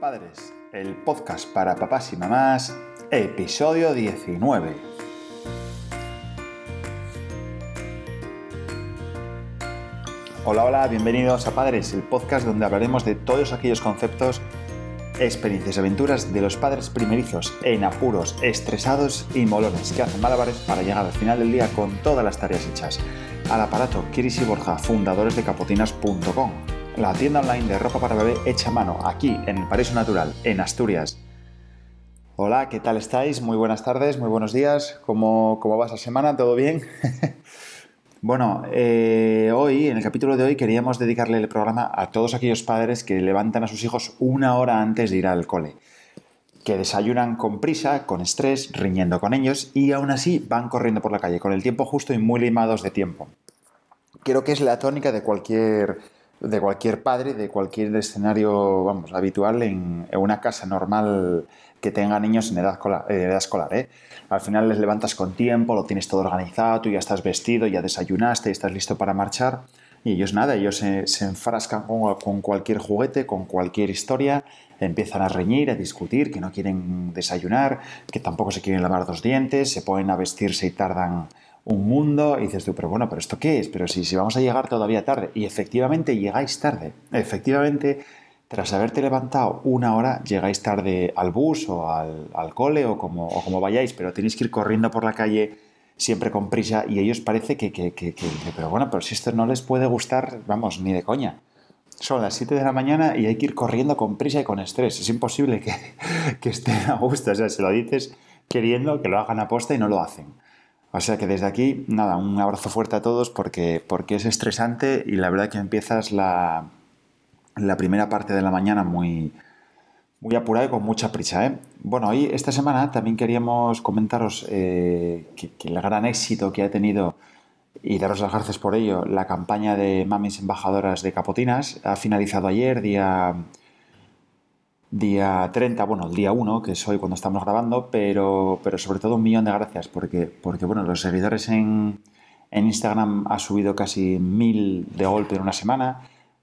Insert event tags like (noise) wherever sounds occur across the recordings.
Padres, el podcast para papás y mamás, episodio 19. Hola, hola, bienvenidos a Padres, el podcast donde hablaremos de todos aquellos conceptos, experiencias y aventuras de los padres primerizos en apuros, estresados y molones que hacen malabares para llegar al final del día con todas las tareas hechas. Al aparato, Kiris y Borja, fundadores de capotinas.com la tienda online de ropa para bebé hecha a mano, aquí en el Paraíso Natural, en Asturias. Hola, ¿qué tal estáis? Muy buenas tardes, muy buenos días. ¿Cómo, cómo va esa semana? ¿Todo bien? (laughs) bueno, eh, hoy, en el capítulo de hoy, queríamos dedicarle el programa a todos aquellos padres que levantan a sus hijos una hora antes de ir al cole que desayunan con prisa, con estrés, riñendo con ellos y aún así van corriendo por la calle con el tiempo justo y muy limados de tiempo. Creo que es la tónica de cualquier de cualquier padre, de cualquier escenario, vamos, habitual en, una casa normal que tenga niños en edad, escolar. ¿eh? Al final les levantas con tiempo, lo tienes todo organizado, tú ya estás vestido, ya desayunaste, y estás listo para marchar. Y ellos nada, ellos se, enfrascan con, con, cualquier juguete, con cualquier historia, empiezan a reñir, a discutir, que no quieren desayunar, que tampoco se quieren lavar dos dientes, se ponen a vestirse y tardan un mundo y dices tú, pero bueno, pero ¿esto qué es? Pero si, si vamos a llegar todavía tarde. Y efectivamente llegáis tarde. Efectivamente, tras haberte levantado una hora, llegáis tarde al bus o al, cole o como, como, vayáis, pero tenéis que ir corriendo por la calle siempre con prisa y ellos parece que, que, que, pero bueno, pero si esto no les puede gustar, vamos, ni de coña. Son las 7 de la mañana y hay que ir corriendo con prisa y con estrés. Es imposible que, (laughs) que estén a gusto. O sea, se lo dices queriendo que lo hagan a posta y no lo hacen. O sea que desde aquí, nada, un abrazo fuerte a todos porque, porque es estresante y la verdad que empiezas la, la primera parte de la mañana muy, muy apurada y con mucha prisa. ¿eh? Bueno, hoy, esta semana también queríamos comentaros eh, que, el gran éxito que ha tenido y daros las gracias por ello, la campaña de mamis embajadoras de Capotinas ha finalizado ayer, día día 30, bueno, el día 1, que es hoy cuando estamos grabando, pero, pero sobre todo un millón de gracias porque, porque bueno, los seguidores en, en Instagram ha subido casi mil de golpe en una semana.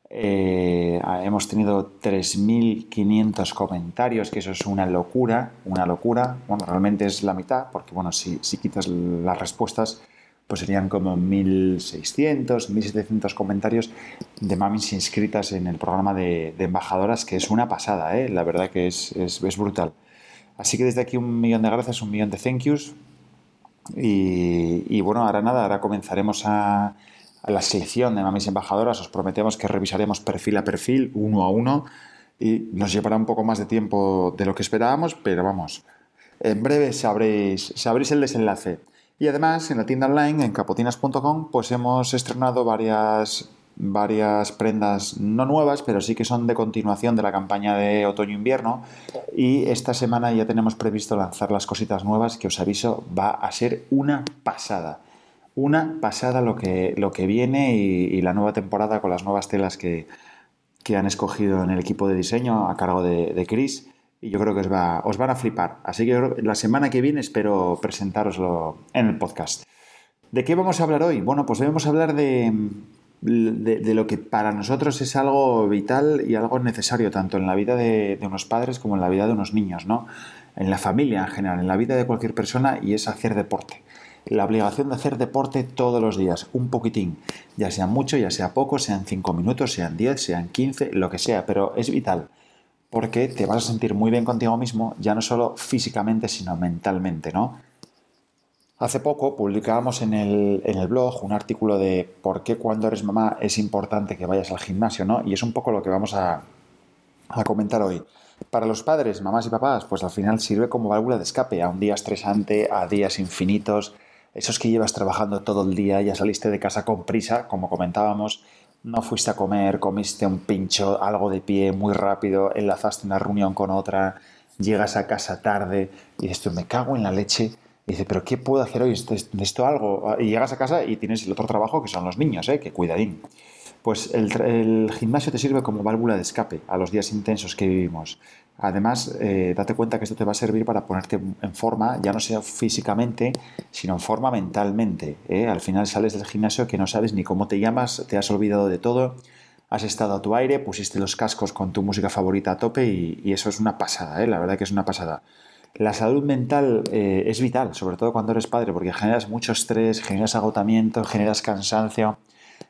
Eh, hemos tenido 3.500 comentarios, que eso es una locura, una locura. Bueno, realmente es la mitad, porque bueno, si, si quitas las respuestas, pues serían como 1.600, 1.700 comentarios de mamis inscritas en el programa de, embajadoras, que es una pasada, ¿eh? la verdad que es, brutal. Así que desde aquí un millón de gracias, un millón de thank yous. Y, bueno, ahora nada, ahora comenzaremos a, la selección de mamis embajadoras. Os prometemos que revisaremos perfil a perfil, uno a uno, y nos llevará un poco más de tiempo de lo que esperábamos, pero vamos, en breve sabréis, sabréis el desenlace. Y además en la tienda online, en capotinas.com, pues hemos estrenado varias, varias prendas no nuevas, pero sí que son de continuación de la campaña de otoño-invierno. Y esta semana ya tenemos previsto lanzar las cositas nuevas que os aviso va a ser una pasada. Una pasada lo que, lo que viene y, la nueva temporada con las nuevas telas que, han escogido en el equipo de diseño a cargo de, de Chris y yo creo que os, va, os van a flipar. Así que la semana que viene espero presentároslo en el podcast. ¿De qué vamos a hablar hoy? Bueno, pues a hablar de, de, lo que para nosotros es algo vital y algo necesario, tanto en la vida de, unos padres como en la vida de unos niños, ¿no? En la familia en general, en la vida de cualquier persona, y es hacer deporte. La obligación de hacer deporte todos los días, un poquitín, ya sea mucho, ya sea poco, sean 5 minutos, sean 10, sean 15, lo que sea, pero es vital porque te vas a sentir muy bien contigo mismo, ya no solo físicamente, sino mentalmente, ¿no? Hace poco publicábamos en el, blog un artículo de por qué cuando eres mamá es importante que vayas al gimnasio, ¿no? Y es un poco lo que vamos a, a comentar hoy. Para los padres, mamás y papás, pues al final sirve como válvula de escape a un día estresante, a días infinitos, esos que llevas trabajando todo el día, ya saliste de casa con prisa, como comentábamos, no fuiste a comer, comiste un pincho, algo de pie muy rápido, enlazaste una reunión con otra, llegas a casa tarde y dices, me cago en la leche. Y dices, pero ¿qué puedo hacer hoy? ¿Esto, algo? Y llegas a casa y tienes el otro trabajo que son los niños, ¿eh? que cuidadín. Pues el, gimnasio te sirve como válvula de escape a los días intensos que vivimos. Además, eh, date cuenta que esto te va a servir para ponerte en forma, ya no sea físicamente, sino en forma mentalmente. ¿eh? Al final sales del gimnasio que no sabes ni cómo te llamas, te has olvidado de todo, has estado a tu aire, pusiste los cascos con tu música favorita a tope y, eso es una pasada, ¿eh? la verdad que es una pasada. La salud mental eh, es vital, sobre todo cuando eres padre, porque generas mucho estrés, generas agotamiento, generas cansancio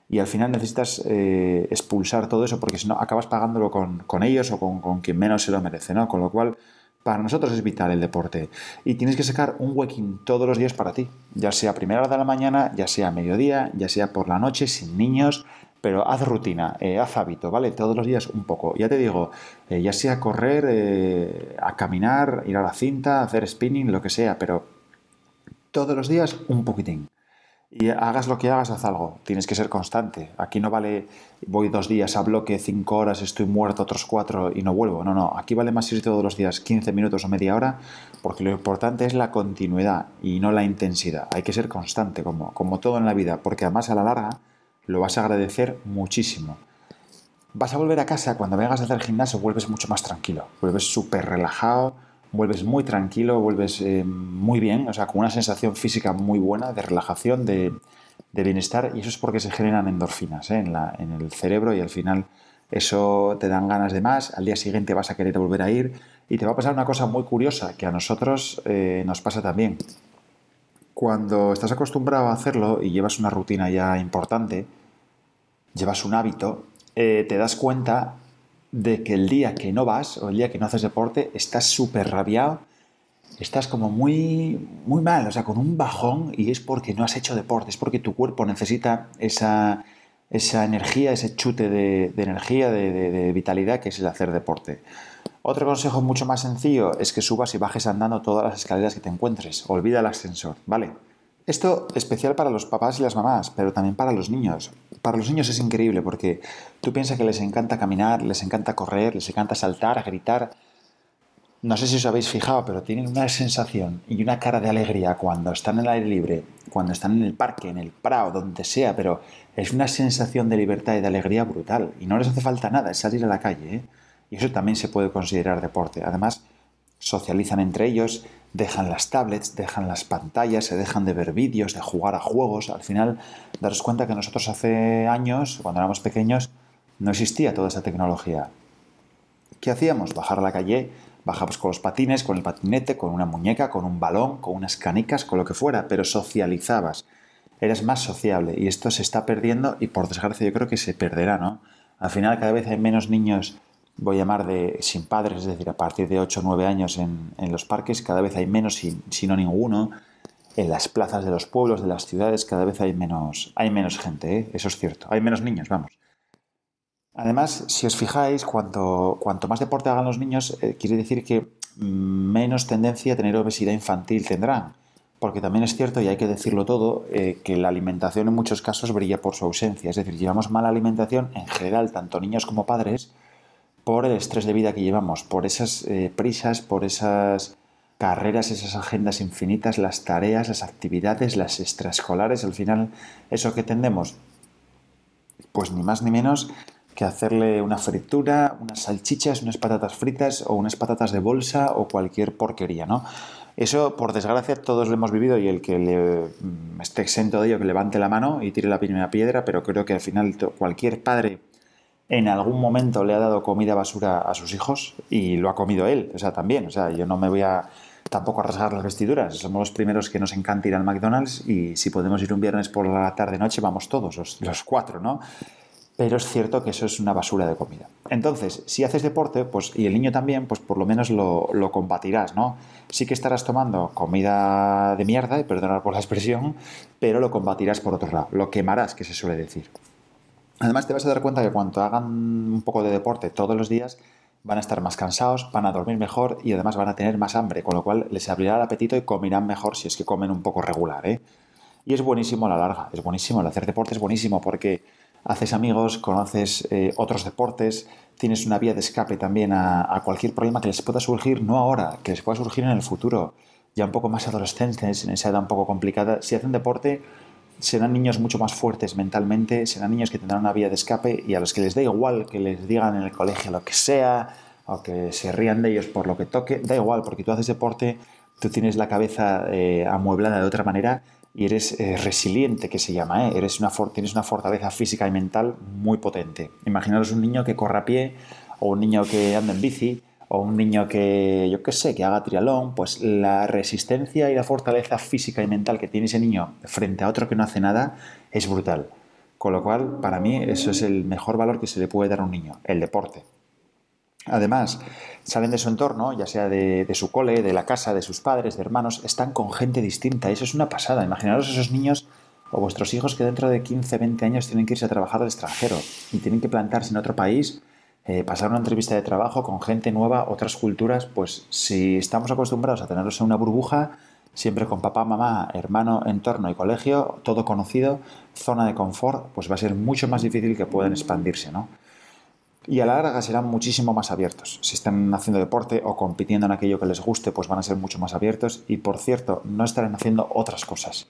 y al final necesitas eh, expulsar todo eso porque si no acabas pagándolo con, ellos o con, con, quien menos se lo merece, ¿no? Con lo cual, para nosotros es vital el deporte y tienes que sacar un huequín todos los días para ti, ya sea a primera hora de la mañana, ya sea mediodía, ya sea por la noche, sin niños, pero haz rutina, eh, haz hábito, ¿vale? Todos los días un poco. Ya te digo, eh, ya sea correr, a caminar, ir a la cinta, hacer spinning, lo que sea, pero todos los días un poquitín. Y hagas lo que hagas, haz algo. Tienes que ser constante. Aquí no vale, voy dos días a bloque, cinco horas, estoy muerto, otros cuatro y no vuelvo. No, no. Aquí vale más ir todos los días 15 minutos o media hora, porque lo importante es la continuidad y no la intensidad. Hay que ser constante, como, como todo en la vida, porque además a la larga lo vas a agradecer muchísimo. Vas a volver a casa, cuando vengas a hacer gimnasio, vuelves mucho más tranquilo, vuelves súper relajado, vuelves muy tranquilo, vuelves eh, muy bien, o sea, con una sensación física muy buena, de relajación, de, bienestar, y eso es porque se generan endorfinas ¿eh? en, el cerebro y al final eso te dan ganas de más, al día siguiente vas a querer volver a ir y te va a pasar una cosa muy curiosa que a nosotros eh, nos pasa también. Cuando estás acostumbrado a hacerlo y llevas una rutina ya importante, llevas un hábito, te das cuenta de que el día que no vas o el día que no haces deporte estás súper rabiado, estás como muy, muy mal, o sea, con un bajón y es porque no has hecho deporte, es porque tu cuerpo necesita esa, esa energía, ese chute de, energía, de, vitalidad que es el hacer deporte. Otro consejo mucho más sencillo es que subas y bajes andando todas las escaleras que te encuentres. Olvida el ascensor, ¿vale? Esto especial para los papás y las mamás, pero también para los niños. Para los niños es increíble porque tú piensas que les encanta caminar, les encanta correr, les encanta saltar, gritar. No sé si os habéis fijado, pero tienen una sensación y una cara de alegría cuando están en el aire libre, cuando están en el parque, en el prado, donde sea, pero es una sensación de libertad y de alegría brutal. Y no les hace falta nada, es salir a la calle. ¿eh? Y eso también se puede considerar deporte. Además, socializan entre ellos, dejan las tablets, dejan las pantallas, se dejan de ver vídeos, de jugar a juegos. Al final, daros cuenta que nosotros hace años, cuando éramos pequeños, no existía toda esa tecnología. ¿Qué hacíamos? Bajar a la calle, bajabas con los patines, con el patinete, con una muñeca, con un balón, con unas canicas, con lo que fuera, pero socializabas. Eras más sociable y esto se está perdiendo y por desgracia yo creo que se perderá, ¿no? Al final cada vez hay menos niños voy a llamar de sin padres, es decir, a partir de 8 o 9 años en, los parques cada vez hay menos, si, no ninguno. En las plazas de los pueblos, de las ciudades, cada vez hay menos, hay menos gente, ¿eh? eso es cierto. Hay menos niños, vamos. Además, si os fijáis, cuanto, cuanto más deporte hagan los niños, eh, quiere decir que menos tendencia a tener obesidad infantil tendrán. Porque también es cierto, y hay que decirlo todo, eh, que la alimentación en muchos casos brilla por su ausencia. Es decir, llevamos mala alimentación en general, tanto niños como padres, por el estrés de vida que llevamos, por esas eh, prisas, por esas carreras, esas agendas infinitas, las tareas, las actividades, las extraescolares, al final, eso que tendemos, pues ni más ni menos que hacerle una fritura, unas salchichas, unas patatas fritas o unas patatas de bolsa o cualquier porquería, ¿no? Eso, por desgracia, todos lo hemos vivido y el que le mm, esté exento de ello, que levante la mano y tire la primera piedra, pero creo que al final cualquier padre en algún momento le ha dado comida basura a sus hijos y lo ha comido él, o sea, también, o sea, yo no me voy a tampoco a rasgar las vestiduras, somos los primeros que nos encanta ir al McDonald's y si podemos ir un viernes por la tarde-noche vamos todos, los, cuatro, ¿no? Pero es cierto que eso es una basura de comida. Entonces, si haces deporte, pues, y el niño también, pues por lo menos lo, lo combatirás, ¿no? Sí que estarás tomando comida de mierda, y perdonar por la expresión, pero lo combatirás por otro lado, lo quemarás, que se suele decir. Además te vas a dar cuenta que cuando hagan un poco de deporte todos los días van a estar más cansados, van a dormir mejor y además van a tener más hambre, con lo cual les abrirá el apetito y comerán mejor si es que comen un poco regular. ¿eh? Y es buenísimo a la larga, es buenísimo, el hacer deporte es buenísimo porque haces amigos, conoces eh, otros deportes, tienes una vía de escape también a, a, cualquier problema que les pueda surgir, no ahora, que les pueda surgir en el futuro, ya un poco más adolescentes, en esa edad un poco complicada. Si hacen deporte, serán niños mucho más fuertes mentalmente, serán niños que tendrán una vía de escape y a los que les da igual que les digan en el colegio lo que sea o que se rían de ellos por lo que toque, da igual porque tú haces deporte, tú tienes la cabeza eh, amueblada de otra manera y eres eh, resiliente, que se llama, ¿eh? eres una tienes una fortaleza física y mental muy potente. Imaginaros un niño que corra a pie, o un niño que anda en bici, o un niño que, yo qué sé, que haga trialón, pues la resistencia y la fortaleza física y mental que tiene ese niño frente a otro que no hace nada es brutal. Con lo cual, para mí, eso es el mejor valor que se le puede dar a un niño, el deporte. Además, salen de su entorno, ya sea de, su cole, de la casa, de sus padres, de hermanos, están con gente distinta. Eso es una pasada. Imaginaros esos niños o vuestros hijos que dentro de 15, 20 años tienen que irse a trabajar al extranjero y tienen que plantarse en otro país, eh, pasar una entrevista de trabajo con gente nueva, otras culturas. Pues si estamos acostumbrados a tenerlos en una burbuja, siempre con papá, mamá, hermano, entorno y colegio, todo conocido, zona de confort, pues va a ser mucho más difícil que puedan expandirse, ¿no? y a la larga serán muchísimo más abiertos. Si están haciendo deporte o compitiendo en aquello que les guste, pues van a ser mucho más abiertos y, por cierto, no estarán haciendo otras cosas.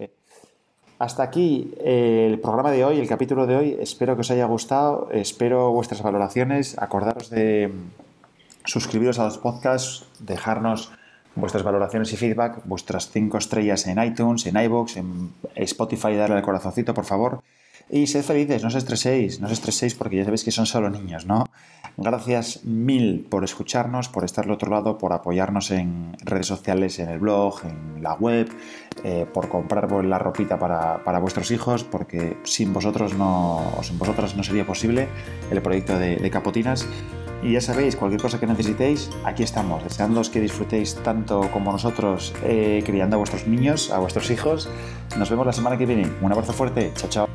Hasta aquí eh, el programa de hoy, el capítulo de hoy. Espero que os haya gustado, espero vuestras valoraciones. Acordaros de suscribiros a los podcasts, dejarnos vuestras valoraciones y feedback, vuestras cinco estrellas en iTunes, en iBox, en Spotify, darle al corazoncito, por favor. Y sed felices, no os estreséis, no os estreséis porque ya sabéis que son solo niños, ¿no? Gracias mil por escucharnos, por estar al otro lado, por apoyarnos en redes sociales, en el blog, en la web, eh, por comprar la ropita para, vuestros hijos, porque sin vosotros no, sin vosotras no sería posible el proyecto de, Capotinas. Y ya sabéis, cualquier cosa que necesitéis, aquí estamos, deseándoos que disfrutéis tanto como nosotros eh, criando a vuestros niños, a vuestros hijos. Nos vemos la semana que viene. Un abrazo fuerte, chao, chao.